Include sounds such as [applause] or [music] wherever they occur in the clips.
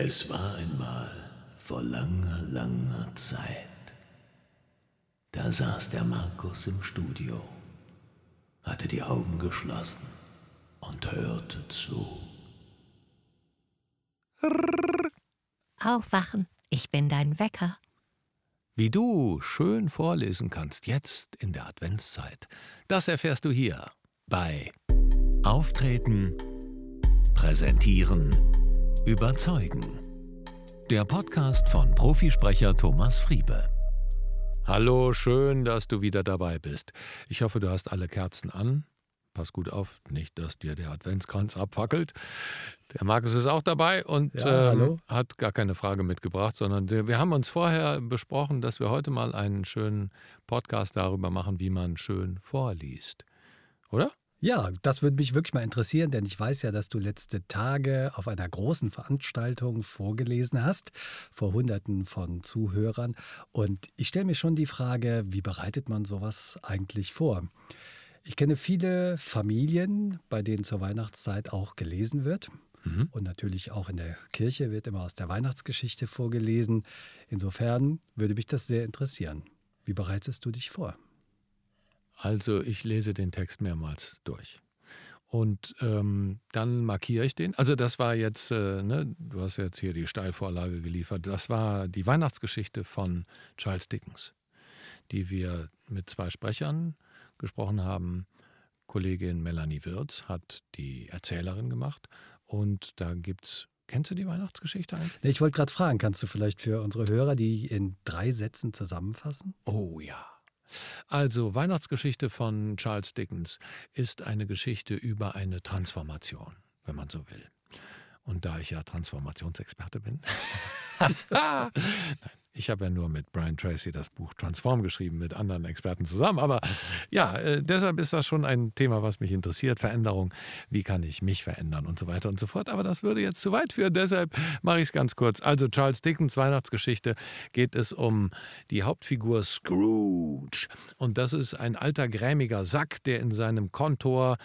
Es war einmal vor langer, langer Zeit. Da saß der Markus im Studio, hatte die Augen geschlossen und hörte zu. Aufwachen, ich bin dein Wecker. Wie du schön vorlesen kannst jetzt in der Adventszeit, das erfährst du hier bei Auftreten, Präsentieren, Überzeugen. Der Podcast von Profisprecher Thomas Friebe. Hallo, schön, dass du wieder dabei bist. Ich hoffe, du hast alle Kerzen an. Pass gut auf, nicht, dass dir der Adventskranz abfackelt. Der Markus ist auch dabei und Ja, ähm, hat gar keine Frage mitgebracht, sondern wir haben uns vorher besprochen, dass wir heute mal einen schönen Podcast darüber machen, wie man schön vorliest. Oder? Ja, das würde mich wirklich mal interessieren, denn ich weiß ja, dass du letzte Tage auf einer großen Veranstaltung vorgelesen hast, vor Hunderten von Zuhörern. Und ich stelle mir schon die Frage, wie bereitet man sowas eigentlich vor? Ich kenne viele Familien, bei denen zur Weihnachtszeit auch gelesen wird. Mhm. Und natürlich auch in der Kirche wird immer aus der Weihnachtsgeschichte vorgelesen. Insofern würde mich das sehr interessieren. Wie bereitest du dich vor? Also ich lese den Text mehrmals durch. Und ähm, dann markiere ich den. Also das war jetzt, äh, ne, du hast jetzt hier die Steilvorlage geliefert. Das war die Weihnachtsgeschichte von Charles Dickens, die wir mit zwei Sprechern gesprochen haben. Kollegin Melanie Wirz hat die Erzählerin gemacht. Und da gibt's, kennst du die Weihnachtsgeschichte eigentlich? Ich wollte gerade fragen, kannst du vielleicht für unsere Hörer die in drei Sätzen zusammenfassen? Oh ja. Also Weihnachtsgeschichte von Charles Dickens ist eine Geschichte über eine Transformation, wenn man so will. Und da ich ja Transformationsexperte bin, [laughs] Nein, ich habe ja nur mit Brian Tracy das Buch Transform geschrieben, mit anderen Experten zusammen. Aber ja, äh, deshalb ist das schon ein Thema, was mich interessiert. Veränderung, wie kann ich mich verändern und so weiter und so fort. Aber das würde jetzt zu weit führen, deshalb mache ich es ganz kurz. Also Charles Dickens Weihnachtsgeschichte geht es um die Hauptfigur Scrooge. Und das ist ein alter grämiger Sack, der in seinem Kontor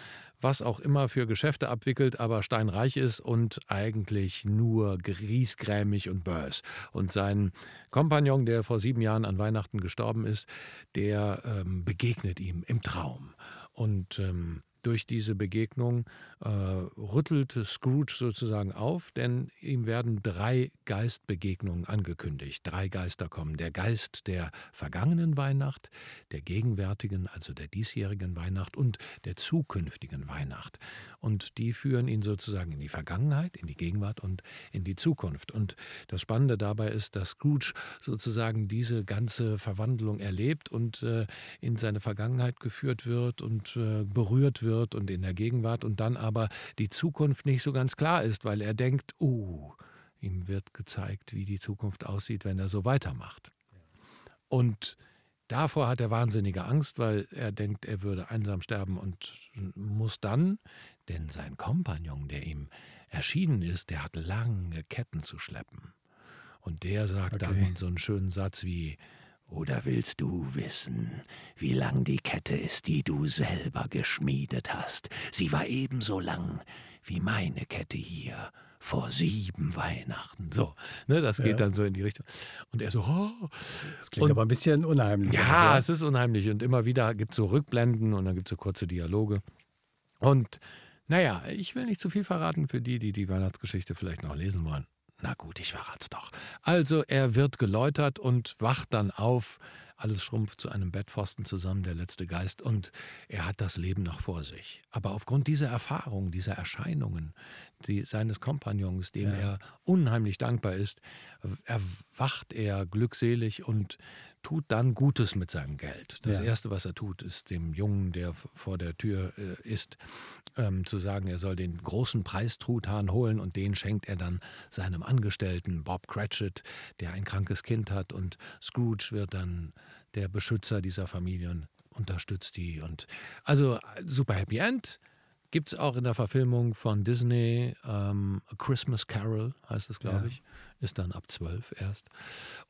was auch immer für Geschäfte abwickelt, aber steinreich ist und eigentlich nur griesgrämig und bös. Und sein Kompagnon, der vor sieben Jahren an Weihnachten gestorben ist, der ähm, begegnet ihm im Traum. Und ähm, durch diese Begegnung äh, rüttelt Scrooge sozusagen auf, denn ihm werden drei Geistbegegnungen angekündigt. Drei Geister kommen. Der Geist der vergangenen Weihnacht, der gegenwärtigen, also der diesjährigen Weihnacht und der zukünftigen Weihnacht. Und die führen ihn sozusagen in die Vergangenheit, in die Gegenwart und in die Zukunft. Und das Spannende dabei ist, dass Scrooge sozusagen diese ganze Verwandlung erlebt und äh, in seine Vergangenheit geführt wird und äh, berührt wird und in der Gegenwart und dann aber die Zukunft nicht so ganz klar ist, weil er denkt, uh, ihm wird gezeigt, wie die Zukunft aussieht, wenn er so weitermacht. Und davor hat er wahnsinnige Angst, weil er denkt, er würde einsam sterben und muss dann, denn sein Kompagnon, der ihm erschienen ist, der hat lange Ketten zu schleppen. Und der sagt Okay. dann so einen schönen Satz wie, oder willst du wissen, wie lang die Kette ist, die du selber geschmiedet hast? Sie war ebenso lang wie meine Kette hier vor sieben Weihnachten. So, ne, das geht Ja. dann so in die Richtung. Und er so, oh, Das klingt Und- aber ein bisschen unheimlich. ja, oder? es ist unheimlich. Und immer wieder gibt es so Rückblenden und dann gibt es so kurze Dialoge. Und naja, ich will nicht zu viel verraten für die, die die Weihnachtsgeschichte vielleicht noch lesen wollen. Na gut, ich verrat's doch. Also er wird geläutert und wacht dann auf. Alles schrumpft zu einem Bettpfosten zusammen, der letzte Geist, und er hat das Leben noch vor sich. Aber aufgrund dieser Erfahrung, dieser Erscheinungen die, seines Kompagnons, dem Ja. er unheimlich dankbar ist, erwacht er glückselig und tut dann Gutes mit seinem Geld. Das Ja. Erste, was er tut, ist dem Jungen, der vor der Tür äh, ist, ähm, zu sagen, er soll den großen Preistruthahn holen und den schenkt er dann seinem Angestellten Bob Cratchit, der ein krankes Kind hat und Scrooge wird dann der Beschützer dieser Familie und unterstützt die und also super Happy End. Gibt es auch in der Verfilmung von Disney, ähm, A Christmas Carol heißt es, glaube Ja. ich. Ist dann ab zwölf erst.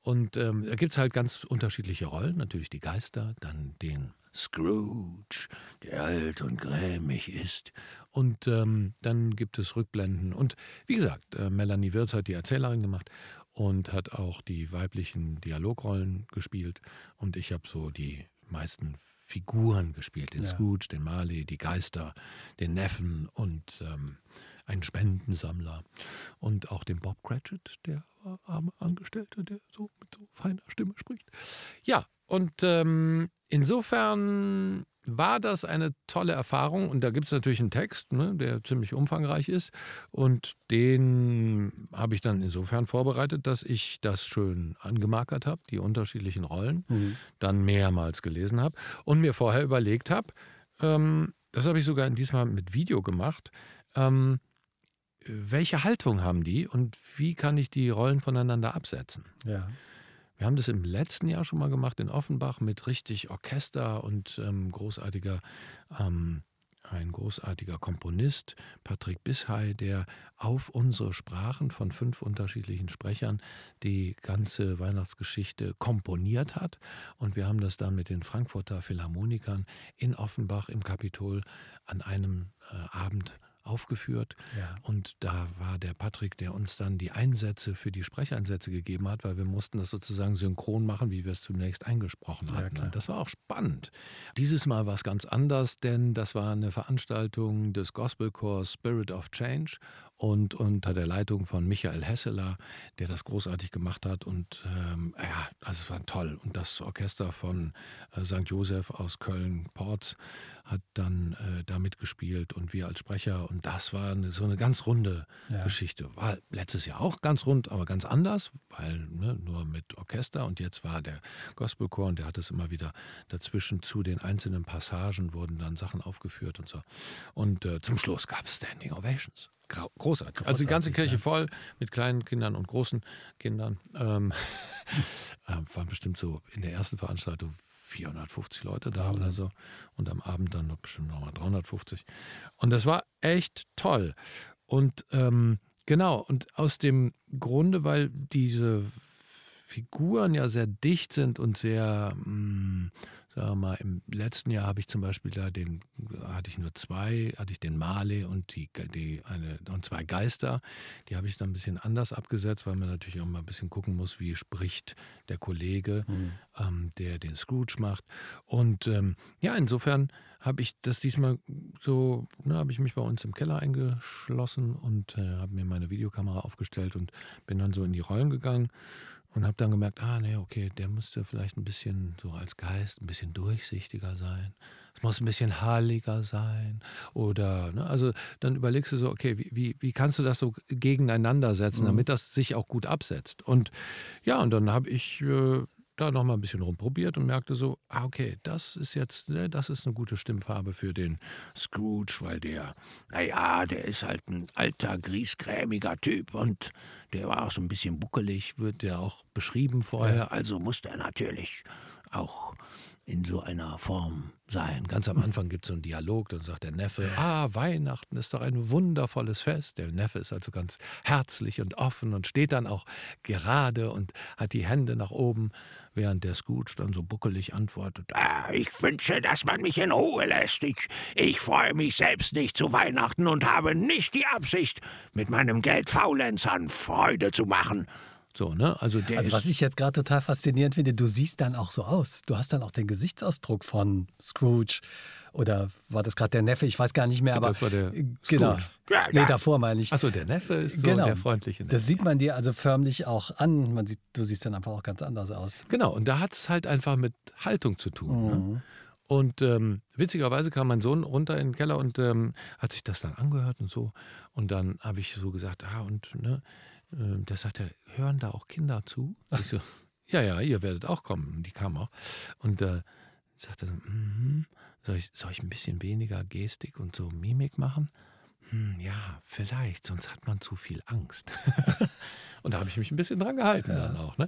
Und ähm, da gibt es halt ganz unterschiedliche Rollen. Natürlich die Geister, dann den Scrooge, der alt und grämig ist. Und ähm, dann gibt es Rückblenden. Und wie gesagt, äh, Melanie Wirz hat die Erzählerin gemacht und hat auch die weiblichen Dialogrollen gespielt. Und ich habe so die meisten Figuren gespielt. Den Ja. Scrooge, den Marley, die Geister, den Neffen und ähm, einen Spendensammler. Und auch den Bob Cratchit, der arme Angestellte, der so mit so feiner Stimme spricht. Ja, und ähm, insofern war das eine tolle Erfahrung. Und da gibt es natürlich einen Text, ne, der ziemlich umfangreich ist. Und den habe ich dann insofern vorbereitet, dass ich das schön angemarkert habe, die unterschiedlichen Rollen, Mhm. dann mehrmals gelesen habe und mir vorher überlegt habe, ähm, das habe ich sogar diesmal mit Video gemacht, ähm, welche Haltung haben die und wie kann ich die Rollen voneinander absetzen? Ja. Wir haben das im letzten Jahr schon mal gemacht in Offenbach mit richtig Orchester und ähm, großartiger, ähm, ein großartiger Komponist, Patrick Bishay, der auf unsere Sprachen von fünf unterschiedlichen Sprechern die ganze Weihnachtsgeschichte komponiert hat. Und wir haben das dann mit den Frankfurter Philharmonikern in Offenbach im Kapitol an einem äh, Abend aufgeführt. Ja. Und da war der Patrick, der uns dann die Einsätze für die Sprecheinsätze gegeben hat, weil wir mussten das sozusagen synchron machen, wie wir es zunächst eingesprochen Ja, hatten. klar. Und das war auch spannend. Dieses Mal war es ganz anders, denn das war eine Veranstaltung des Gospelchors Spirit of Change und unter der Leitung von Michael Hesseler, der das großartig gemacht hat. Und ähm, ja, also es war toll. Und das Orchester von äh, St. Joseph aus Köln-Porz hat dann äh, da mitgespielt und wir als Sprecher. Und das war eine, so eine ganz runde Ja. Geschichte. War letztes Jahr auch ganz rund, aber ganz anders, weil ne, nur mit Orchester. Und jetzt war der Gospelchor und der hat es immer wieder dazwischen zu den einzelnen Passagen wurden dann Sachen aufgeführt und so. Und äh, zum Schluss gab es Standing Ovations. Großartig. Also die ganze Kirche ja. voll mit kleinen Kindern und großen Kindern. Ähm, [laughs] äh, waren bestimmt so in der ersten Veranstaltung 450 Leute da oder so. Und am Abend dann noch bestimmt nochmal 350. Und das war echt toll. Und ähm, genau, und aus dem Grunde, weil diese Figuren ja sehr dicht sind und sehr, mh, sagen wir mal, im letzten Jahr habe ich zum Beispiel da den, hatte ich nur zwei, hatte ich den Marley und die, die eine und zwei Geister. Die habe ich dann ein bisschen anders abgesetzt, weil man natürlich auch mal ein bisschen gucken muss, wie spricht der Kollege, ähm, der den Scrooge macht. Und ähm, ja, insofern habe ich das diesmal so, ne, habe ich mich bei uns im Keller eingeschlossen und äh, habe mir meine Videokamera aufgestellt und bin dann so in die Rollen gegangen und habe dann gemerkt, ah, nee, okay, der müsste vielleicht ein bisschen so als Geist ein bisschen durchsichtiger sein. Es muss ein bisschen halliger sein. Oder, ne, also dann überlegst du so, okay, wie, wie, wie kannst du das so gegeneinander setzen, damit das sich auch gut absetzt? Und ja, und dann habe ich äh, da nochmal ein bisschen rumprobiert und merkte so, ah, okay, das ist jetzt, ne, das ist eine gute Stimmfarbe für den Scrooge, weil der, naja, der ist halt ein alter, griesgrämiger Typ und der war auch so ein bisschen buckelig, wird der auch beschrieben vorher. Also muss der natürlich auch in so einer Form sein. Ganz am Anfang gibt es so einen Dialog, dann sagt der Neffe, ah, Weihnachten ist doch ein wundervolles Fest. Der Neffe ist also ganz herzlich und offen und steht dann auch gerade und hat die Hände nach oben, während der Scrooge dann so buckelig antwortet, ah, ich wünsche, dass man mich in Ruhe lässt. Ich, ich freue mich selbst nicht zu Weihnachten und habe nicht die Absicht, mit meinem Geld Faulenzern Freude zu machen. So, ne? Also der Also was ich jetzt gerade total faszinierend finde, du siehst dann auch so aus. Du hast dann auch den Gesichtsausdruck von Scrooge. Oder war das gerade der Neffe? Ich weiß gar nicht mehr, aber Das war der äh, genau. Scrooge. Nee, davor meine ich. Achso, der Neffe ist so genau. der freundliche Neffe. Das sieht man dir also förmlich auch an. Man sieht, du siehst dann einfach auch ganz anders aus. Genau, und da hat es halt einfach mit Haltung zu tun. Ne? Mhm. Und ähm, witzigerweise kam mein Sohn runter in den Keller und ähm, hat sich das dann angehört und so. Und dann habe ich so gesagt, ah, und ne, äh, da sagt er, hören da auch Kinder zu? Ich so, ja, ja, ihr werdet auch kommen. Die kamen auch. Und äh, sagte er so, mhm. soll, ich, soll ich ein bisschen weniger Gestik und so Mimik machen? Hm, ja, vielleicht, sonst hat man zu viel Angst. [laughs] und da habe ich mich ein bisschen dran gehalten dann auch. Ne?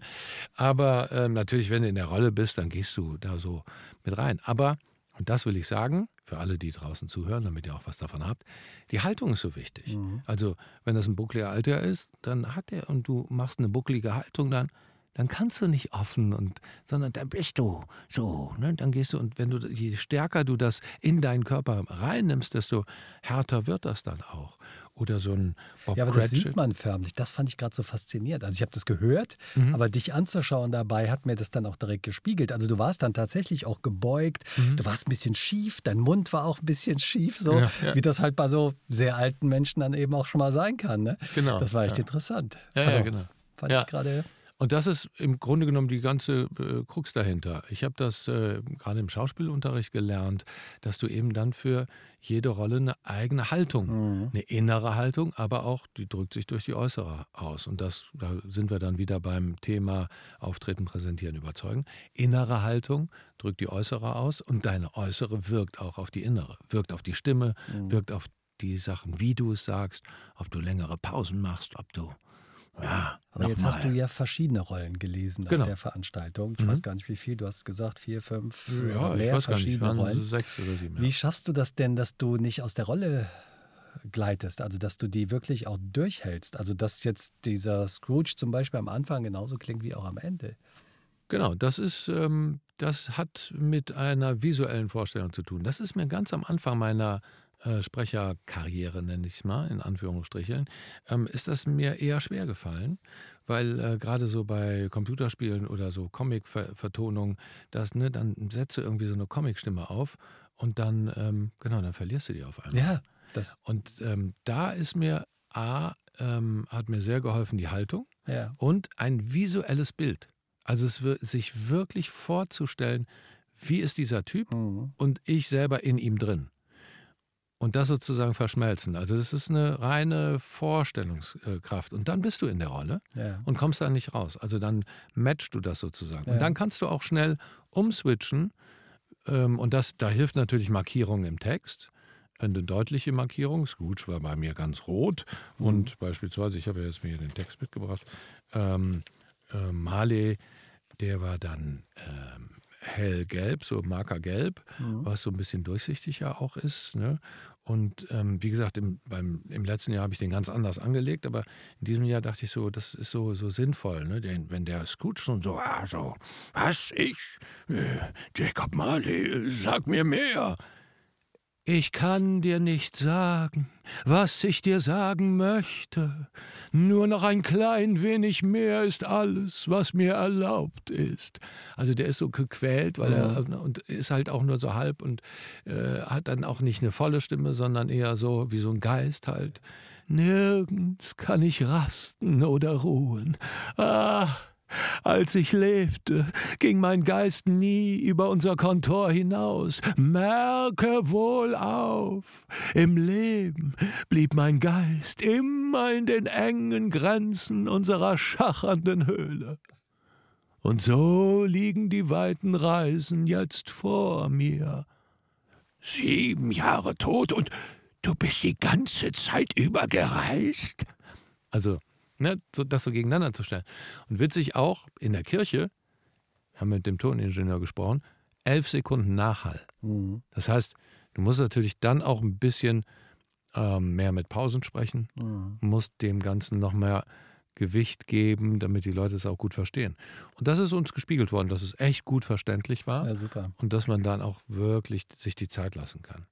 Aber ähm, natürlich, wenn du in der Rolle bist, dann gehst du da so mit rein. Aber, und das will ich sagen, für alle, die draußen zuhören, damit ihr auch was davon habt, die Haltung ist so wichtig. Mhm. Also, wenn das ein buckliger Alter ist, dann hat er und du machst eine bucklige Haltung, dann, dann kannst du nicht offen und, sondern da bist du so, ne? Dann gehst du und wenn du, je stärker du das in deinen Körper reinnimmst, desto härter wird das dann auch. Oder so ein Bob Ja, aber das Cratchit. sieht man förmlich. Das fand ich gerade so faszinierend. Also ich habe das gehört, Mhm. aber dich anzuschauen dabei hat mir das dann auch direkt gespiegelt. Also du warst dann tatsächlich auch gebeugt, du warst ein bisschen schief, dein Mund war auch ein bisschen schief, so Mhm. Ja, ja. wie das halt bei so sehr alten Menschen dann eben auch schon mal sein kann. Ne? Genau, Das war echt ja. interessant. Ja, also, genau. Fand ich gerade. Und das ist im Grunde genommen die ganze äh, Krux dahinter. Ich habe das äh, gerade im Schauspielunterricht gelernt, dass du eben dann für jede Rolle eine eigene Haltung, Mhm. eine innere Haltung, aber auch die drückt sich durch die äußere aus. Und das, da sind wir dann wieder beim Thema Auftreten, Präsentieren, Überzeugen. Innere Haltung drückt die äußere aus und deine äußere wirkt auch auf die innere, wirkt auf die Stimme, Mhm. wirkt auf die Sachen, wie du es sagst, ob du längere Pausen machst, ob du ja, Aber jetzt hast nochmal. du ja verschiedene Rollen gelesen Genau. auf der Veranstaltung. Ich Mhm. weiß gar nicht, wie viel. Du hast gesagt, vier, fünf, Ja, oder mehr ich weiß gar nicht, verschiedene Rollen. sechs oder sieben. Wie Ja. schaffst du das denn, dass du nicht aus der Rolle gleitest, also dass du die wirklich auch durchhältst? Also dass jetzt dieser Scrooge zum Beispiel am Anfang genauso klingt wie auch am Ende. Genau, das ist, ähm, das hat mit einer visuellen Vorstellung zu tun. Das ist mir ganz am Anfang meiner äh, Sprecherkarriere, nenne ich es mal, in Anführungsstrichen, ähm, ist das mir eher schwer gefallen, weil äh, gerade so bei Computerspielen oder so Comic-Vertonungen, das, ne, dann setze irgendwie so eine Comicstimme auf und dann, ähm, genau, dann verlierst du die auf einmal. Ja, das, Und ähm, da ist mir A, ähm, hat mir sehr geholfen die Haltung ja. und ein visuelles Bild. Also es sich wirklich vorzustellen, wie ist dieser Typ Mhm. und ich selber in ihm drin. Und das sozusagen verschmelzen. Also das ist eine reine Vorstellungskraft. Und dann bist du in der Rolle ja. und kommst da nicht raus. Also dann matchst du das sozusagen. Ja. Und dann kannst du auch schnell umswitchen. Ähm, und das, da hilft natürlich Markierung im Text. Eine deutliche Markierung. Scrooge war bei mir ganz rot. Mhm. Und beispielsweise, ich habe ja jetzt mir den Text mitgebracht, ähm, äh, Marley, der war dann ähm, hellgelb, so markergelb, Mhm. was so ein bisschen durchsichtiger auch ist. Ne? Und ähm, wie gesagt, im, beim, im letzten Jahr habe ich den ganz anders angelegt, aber in diesem Jahr dachte ich so, das ist so, so sinnvoll. Ne? Den, wenn der Scrooge schon so, ah, so, was, ich, äh, Jacob Marley, äh, sag mir mehr. Ich kann dir nicht sagen, was ich dir sagen möchte. Nur noch ein klein wenig mehr ist alles, was mir erlaubt ist. Also der ist so gequält, weil er und ist halt auch nur so halb und äh, hat dann auch nicht eine volle Stimme, sondern eher so wie so ein Geist halt. Nirgends kann ich rasten oder ruhen. Ah, als ich lebte, ging mein Geist nie über unser Kontor hinaus. Merke wohl auf, im Leben blieb mein Geist immer in den engen Grenzen unserer schachernden Höhle. Und so liegen die weiten Reisen jetzt vor mir. Sieben Jahre tot und du bist die ganze Zeit über gereist? Also, ne, so, das so gegeneinander zu stellen. Und witzig auch, in der Kirche, wir haben mit dem Toningenieur gesprochen, elf Sekunden Nachhall. Mhm. Das heißt, du musst natürlich dann auch ein bisschen ähm, mehr mit Pausen sprechen, Mhm. musst dem Ganzen noch mehr Gewicht geben, damit die Leute es auch gut verstehen. Und das ist uns gespiegelt worden, dass es echt gut verständlich war Ja, super. und dass man dann auch wirklich sich die Zeit lassen kann.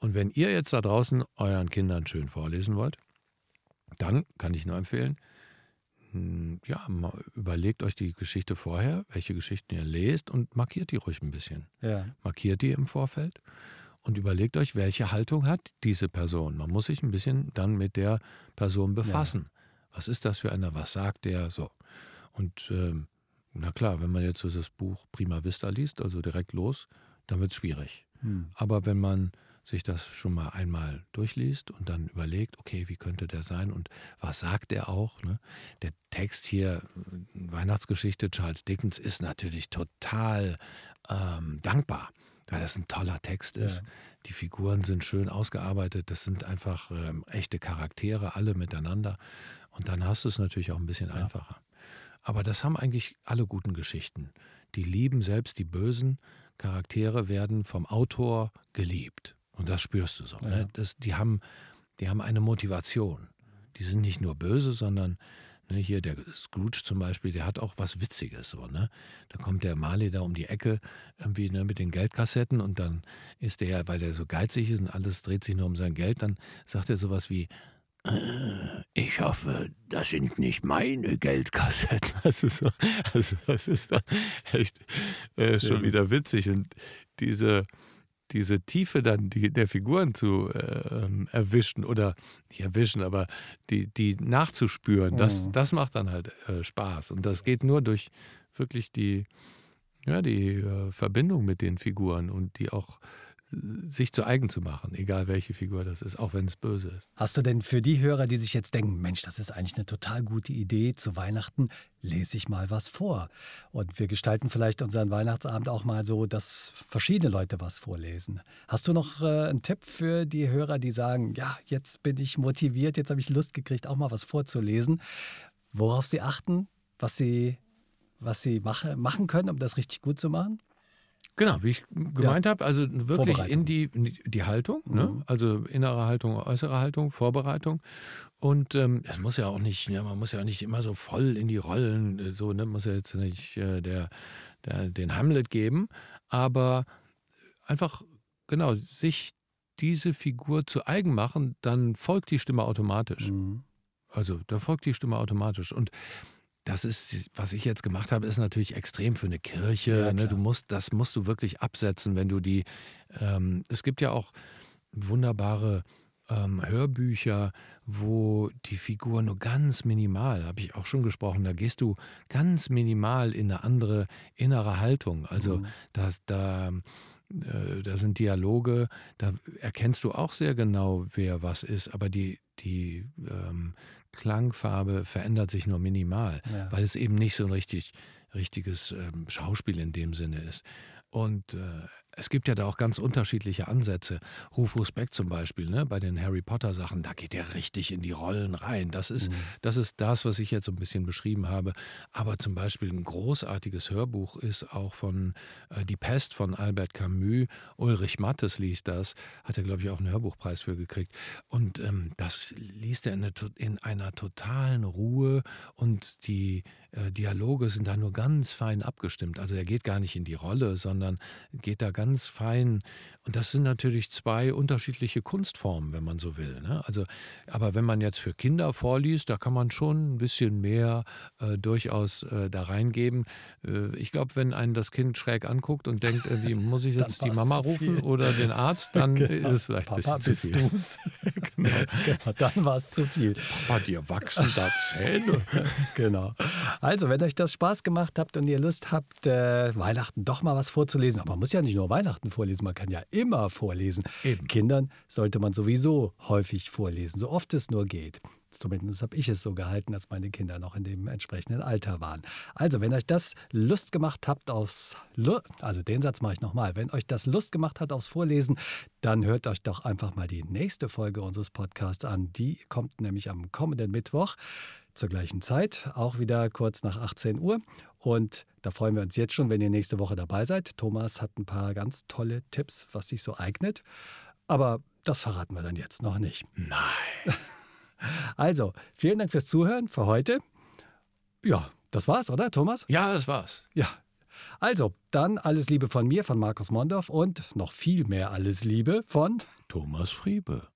Und wenn ihr jetzt da draußen euren Kindern schön vorlesen wollt, dann kann ich nur empfehlen, hm, ja, überlegt euch die Geschichte vorher, welche Geschichten ihr lest und markiert die ruhig ein bisschen. Ja. Markiert die im Vorfeld und überlegt euch, welche Haltung hat diese Person. Man muss sich ein bisschen dann mit der Person befassen. Was ist das für einer? Was sagt der? So. Und ähm, na klar, wenn man jetzt so das Buch Prima Vista liest, also direkt los, dann wird es schwierig. Hm. Aber wenn man sich das schon mal einmal durchliest und dann überlegt, okay, wie könnte der sein und was sagt er auch? Ne? Der Text hier, Weihnachtsgeschichte Charles Dickens, ist natürlich total ähm, dankbar, weil das ein toller Text ist. Ja. Die Figuren sind schön ausgearbeitet, das sind einfach ähm, echte Charaktere, alle miteinander. Und dann hast du es natürlich auch ein bisschen einfacher. Aber das haben eigentlich alle guten Geschichten. Die lieben selbst die bösen Charaktere werden vom Autor geliebt. Und das spürst du so. Ja. Ne? Das, die, haben, die haben eine Motivation. Die sind nicht nur böse, sondern Ne, hier der Scrooge zum Beispiel, der hat auch was Witziges so, ne? Da kommt der Marley da um die Ecke irgendwie ne, mit den Geldkassetten und dann ist der, weil der so geizig ist und alles dreht sich nur um sein Geld, dann sagt er sowas wie, äh, ich hoffe, das sind nicht meine Geldkassetten. [laughs] Also, so, also das ist dann echt äh, schon wieder witzig. Und diese, diese Tiefe dann die, der Figuren zu äh, erwischen oder nicht erwischen, aber die, die nachzuspüren, das, mhm. das macht dann halt äh, Spaß. Und das geht nur durch wirklich die, ja, die äh, Verbindung mit den Figuren und die auch sich zu eigen zu machen, egal welche Figur das ist, auch wenn es böse ist. Hast du denn für die Hörer, die sich jetzt denken, Mensch, das ist eigentlich eine total gute Idee, zu Weihnachten lese ich mal was vor. Und wir gestalten vielleicht unseren Weihnachtsabend auch mal so, dass verschiedene Leute was vorlesen. Hast du noch äh, einen Tipp für die Hörer, die sagen, ja, jetzt bin ich motiviert, jetzt habe ich Lust gekriegt, auch mal was vorzulesen, worauf sie achten, was sie, was sie mache, machen können, um das richtig gut zu machen? Genau, wie ich gemeint ja. habe, also wirklich in die, in die Haltung, ne? mhm. ne? also innere Haltung, äußere Haltung, Vorbereitung. Und ähm, es muss ja auch nicht, ja, man muss ja nicht immer so voll in die Rollen, äh, so, ne, muss ja jetzt nicht äh, der, der, den Hamlet geben, aber einfach, genau, sich diese Figur zu eigen machen, dann folgt die Stimme automatisch. Mhm. Also da folgt die Stimme automatisch. Und das ist, was ich jetzt gemacht habe, ist natürlich extrem für eine Kirche. Ja, ne? Du musst, das musst du wirklich absetzen, wenn du die. Ähm, es gibt ja auch wunderbare ähm, Hörbücher, wo die Figur nur ganz minimal, habe ich auch schon gesprochen, da gehst du ganz minimal in eine andere innere Haltung. Also mhm. da, da, da sind Dialoge, da erkennst du auch sehr genau, wer was ist, aber die, die ähm, Klangfarbe verändert sich nur minimal, ja. weil es eben nicht so ein richtig, richtiges ähm, Schauspiel in dem Sinne ist. Und äh, es gibt ja da auch ganz unterschiedliche Ansätze. Rufus Beck zum Beispiel, ne, bei den Harry Potter Sachen, da geht er richtig in die Rollen rein. Das ist, mhm. das ist das, was ich jetzt so ein bisschen beschrieben habe. Aber zum Beispiel ein großartiges Hörbuch ist auch von äh, Die Pest von Albert Camus. Ulrich Mattes liest das, hat er, glaube ich, auch einen Hörbuchpreis für gekriegt. Und ähm, das liest er in, eine, in einer totalen Ruhe und die äh, Dialoge sind da nur ganz fein abgestimmt. Also er geht gar nicht in die Rolle, sondern geht da ganz fein. Und das sind natürlich zwei unterschiedliche Kunstformen, wenn man so will. Ne? Also, aber wenn man jetzt für Kinder vorliest, da kann man schon ein bisschen mehr äh, durchaus äh, da reingeben. Äh, ich glaube, wenn einen das Kind schräg anguckt und denkt, wie [laughs] muss ich jetzt die Mama rufen oder den Arzt, dann [laughs] genau. ist es vielleicht Papa, ein bisschen zu viel. [laughs] genau. genau. Dann war es zu viel. Papa, dir wachsen da Zähne. genau. Also, wenn euch das Spaß gemacht habt und ihr Lust habt, äh, Weihnachten doch mal was vorzulesen, aber man muss ja nicht nur Weihnachten vorlesen, man kann ja immer vorlesen. Eben. Kindern sollte man sowieso häufig vorlesen, so oft es nur geht. Zumindest habe ich es so gehalten, als meine Kinder noch in dem entsprechenden Alter waren. Also, wenn euch das Lust gemacht habt aufs, also den Satz mache ich nochmal, wenn euch das Lust gemacht hat aufs Vorlesen, dann hört euch doch einfach mal die nächste Folge unseres Podcasts an. Die kommt nämlich am kommenden Mittwoch zur gleichen Zeit, auch wieder kurz nach 18 Uhr. Und da freuen wir uns jetzt schon, wenn ihr nächste Woche dabei seid. Thomas hat ein paar ganz tolle Tipps, was sich so eignet. Aber das verraten wir dann jetzt noch nicht. Nein. [laughs] Also, vielen Dank fürs Zuhören für heute. Ja, das war's, oder, Thomas? Ja, das war's. Ja. Also, dann alles Liebe von mir, von Markus Mondorf und noch viel mehr alles Liebe von Thomas Friebe.